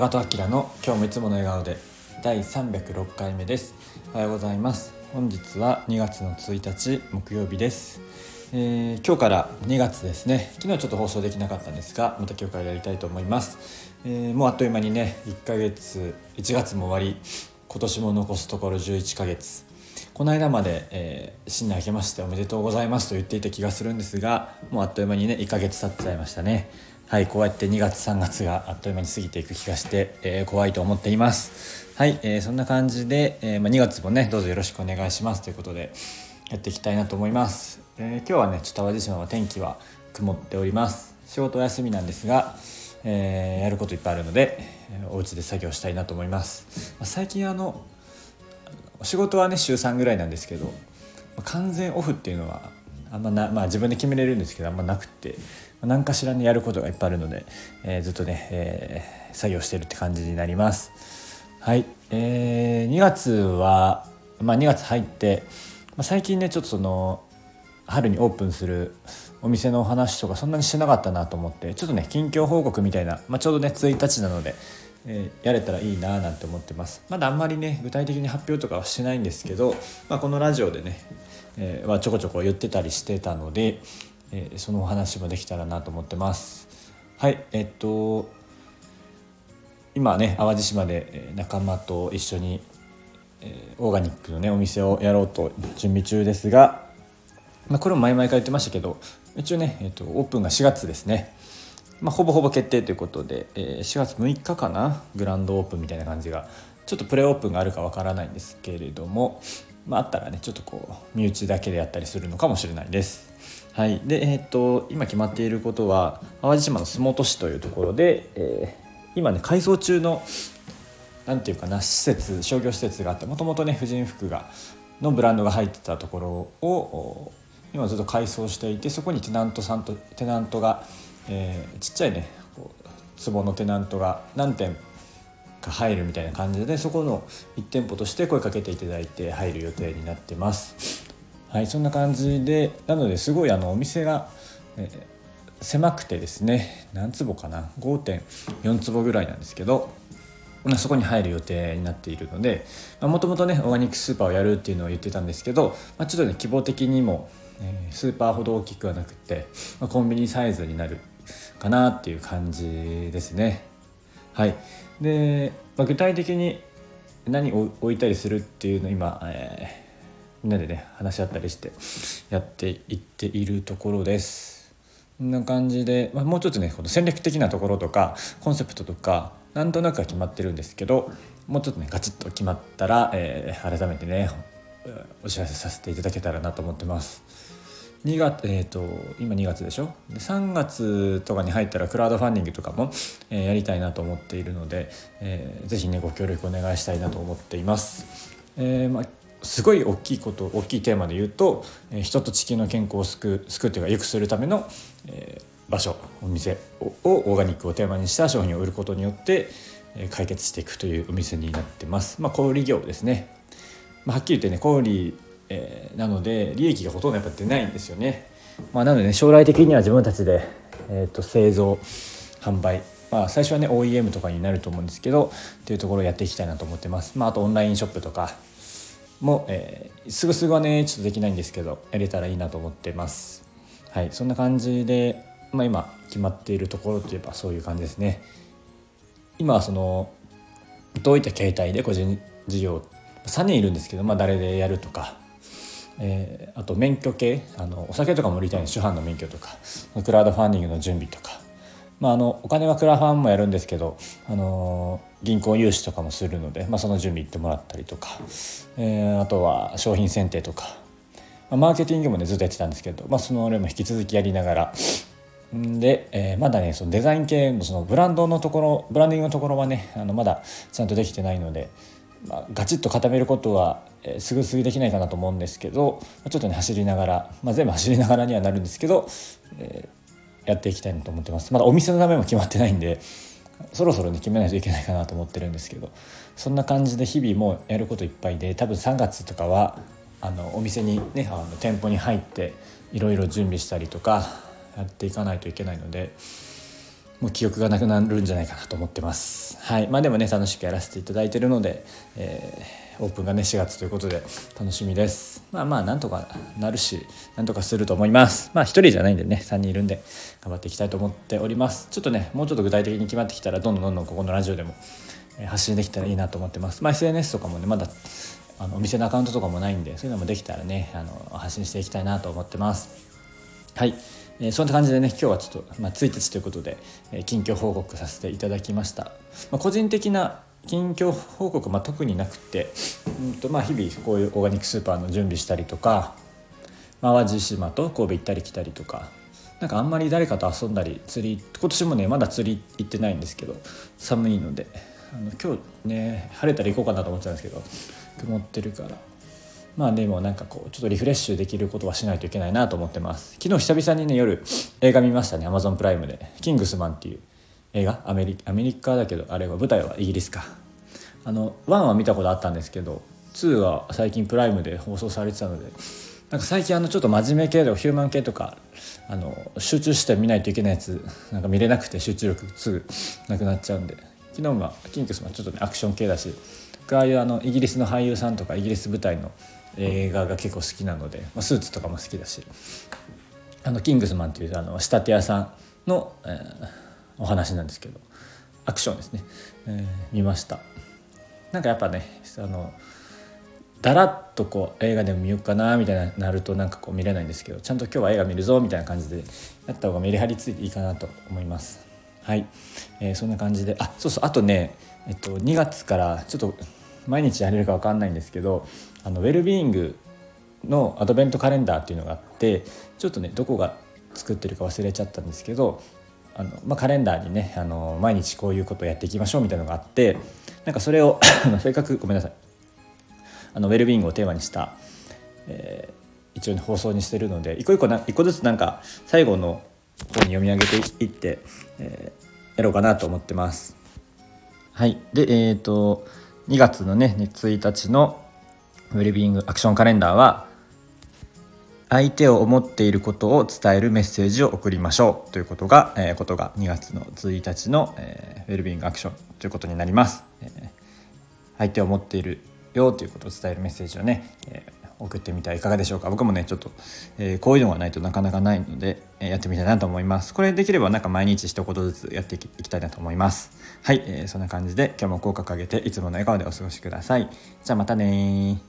長戸明の今日もいつもの笑顔で第306回目です。おはようございます。本日は2月の1日木曜日です、えー今日から2月ですね。昨日ちょっと放送できなかったんですがまた今日からやりたいと思います、えーもうあっという間にね1ヶ月1月も終わり今年も残すところ11ヶ月。この間まで、えー新年明けましておめでとうございますと言っていた気がするんですがもうあっという間にね1ヶ月経っちゃいましたね。はいこうやって2月3月があっという間に過ぎていく気がして、えー怖いと思っています。はい、えーそんな感じで、えーまあ、2月もねどうぞよろしくお願いします。ということでやっていきたいなと思います、えー今日はねちょっと淡路島は天気は曇っております。仕事お休みなんですが、えーやることいっぱいあるので、えーお家で作業したいなと思います、まあ最近あの仕事はね週3ぐらいなんですけどまあ完全オフっていうのはあんまな、まあ、自分で決めれるんですけどあんまなくって何かしらにやることがいっぱいあるので、えーずっとね、えー作業してるって感じになります。はい、えー2月は、まあ、2月入って、まあ、最近ねちょっとその春にオープンするお店のお話とかそんなにしてなかったなと思ってちょっとね近況報告みたいな、まあ、ちょうどね1日なので、えーやれたらいいななんて思ってます。まだあんまりね具体的に発表とかはしてないんですけど、まあ、このラジオでね、えーはちょこちょこ言ってたりしてたので、えーそのお話もできたらなと思ってます。はいえっと今ね淡路島で仲間と一緒に、えオーガニックのねお店をやろうと準備中ですが、まあ、これも前々から言ってましたけど一応ね、えー、とオープンが4月ですね、まあ、ほぼほぼ決定ということで、えー4月6日かなグランドオープンみたいな感じがちょっとプレオープンがあるかわからないんですけれども、まあ、あったらねちょっとこう身内だけでやったりするのかもしれないです。はい、で、えー、と今決まっていることは淡路島の洲本市というところで、えー今ね改装中のなんていうかな施設商業施設があってもともとね婦人服がのブランドが入ってたところを今ずっと改装していてそこにテナントさんとテナントが、えーちっちゃいねこう壺のテナントが何店か入るみたいな感じでそこの1店舗として声かけていただいて入る予定になってます。はいそんな感じでなのですごいあのお店が、えー狭くてですね何坪かな？5.4坪ぐらいなんですけどそこに入る予定になっているのでもともとねオーガニックスーパーをやるっていうのを言ってたんですけど、まあ、ちょっとね希望的にも、スーパーほど大きくはなくて、ま、コンビニサイズになるかなっていう感じですね。はいで、ま、具体的に何を置いたりするっていうのを今、えーみんなでね話し合ったりしてやっていっているところです。こんな感じで、まあ、もうちょっとねこの戦略的なところとかコンセプトとかなんとなくは決まってるんですけどもうちょっとねガチッと決まったら、えー改めてねお知らせさせていただけたらなと思ってます。2月えー、と今2月でしょ？で3月とかに入ったらクラウドファンディングとかも、えーやりたいなと思っているので、えーぜひねご協力お願いしたいなと思っています。えーまあすごい大きいこと大きいテーマで言うと、えー人と地球の健康を救う救うというか良くするための、えー場所お店ををオーガニックをテーマにした商品を売ることによって、えー解決していくというお店になってます。まあ、小売業ですねまあ、はっきり言ってね小売、えーなので利益がほとんどやっぱ出ないんですよね、まあ、なのでね将来的には自分たちで、えー、と製造販売。まあ最初はね OEM とかになると思うんですけどっていうところをやっていきたいなと思ってます、まあ、あとオンラインショップとかも、えーすぐすぐはねちょっとできないんですけどやれたらいいなと思ってます。はいそんな感じで、まあ、今決まっているところといえばそういう感じですね。今はそのどういった形態で個人事業3人いるんですけど、まあ、誰でやるとか、えーあと免許系あのお酒とかも売りたいんです主犯の免許とか。クラウドファンディングの準備とか、まあ、あのお金はクラファンもやるんですけど、あの銀行融資とかもするので、まあ、その準備行ってもらったりとか、えーあとは商品選定とか、まあ、マーケティングもねずっとやってたんですけど、まあ、その俺も引き続きやりながら。で、えーまだねそのデザイン系のそのブランドのところブランディングのところはねあのまだちゃんとできてないので、まあ、ガチッと固めることは、えーすぐすぐできないかなと思うんですけどまちょっとね走りながら、まあ、全部走りながらにはなるんですけど、えーやっていきたいなと思ってます。まだお店の名前も決まってないんでそろそろね決めないといけないかなと思ってるんですけどそんな感じで日々もうやることいっぱいで多分3月とかはあのお店にねあの店舗に入っていろいろ準備したりとかやっていかないといけないのでもう記憶がなくなるんじゃないかなと思ってます。はい。まあでもね楽しくやらせていただいてるので、えー、オープンがね4月ということで楽しみです。まあまあなんとかなるしなんとかすると思います。まあ1人じゃないんでね3人いるんで頑張っていきたいと思っております。ちょっとねもうちょっと具体的に決まってきたらどんどんどんどんここのラジオでも発信できたらいいなと思ってます。まあ SNS とかもねまだあのお店のアカウントとかもないんでそういうのもできたらねあの発信していきたいなと思ってます。はい、え、そんな感じでね今日はちょっと、まあ、1日ということで、え、近況報告させていただきました、まあ、個人的な近況報告、まあ、特になくて、うんとまあ、日々こういうオーガニックスーパーの準備したりとか、まあ、淡路島と神戸行ったり来たりとかなんかあんまり誰かと遊んだり釣り今年もねまだ釣り行ってないんですけど寒いのであの今日ね晴れたら行こうかなと思ってたんですけど曇ってるから。まあでもなんかこうちょっとリフレッシュできることはしないといけないなと思ってます。昨日久々にね夜映画見ましたねアマゾンプライムで「キングスマン」っていう映画。アメリアメリカだけどあれは舞台はイギリスか。あの1は見たことあったんですけど2は最近プライムで放送されてたのでなんか最近あのちょっと真面目系とかヒューマン系とかあの集中して見ないといけないやつなんか見れなくて集中力すぐなくなっちゃうんで。昨日はキングスマンちょっとねアクション系だしああいうあのイギリスの俳優さんとかイギリス舞台の映画が結構好きなので、まあ、スーツとかも好きだし。あのキングスマンっていうあの仕立て屋さんの、えー、お話なんですけどアクションですね、えー、見ました。なんかやっぱねあのだらっとこう映画でも見ようかなみたいななるとなんかこう見れないんですけどちゃんと今日は映画見るぞみたいな感じでやった方がメリハリついていいかなと思います。はい、えー、そんな感じで。あそうそう。あとねえっと2月からちょっと毎日やれるか分かんないんですけどあのウェルビーイングのアドベントカレンダーっていうのがあってちょっとねどこが作ってるか忘れちゃったんですけどあの、まあ、カレンダーにねあの毎日こういうことをやっていきましょうみたいなのがあってなんかそれを せっかくごめんなさいあのウェルビーイングをテーマにした、えー、一応、ね、放送にしてるので一個一個な一個ずつなんか最後の方に読み上げていって、えー、やろうかなと思ってます。はいでえ、ー、と2月のね1日のウェルビーングアクションカレンダーは相手を思っていることを伝えるメッセージを送りましょうということが、えー、ことが2月の1日の、えー、ウェルビーイングアクションということになります、えー、相手を思っているよということを伝えるメッセージをね、えー、送ってみてはいかがでしょうか。僕もねちょっと、えー、こういうのがないとなかなかないので、えー、やってみたいなと思います。これできればなんか毎日一言ずつやっていきたいなと思います。はい、えー、そんな感じで今日も口角上げていつもの笑顔でお過ごしください。じゃあまたね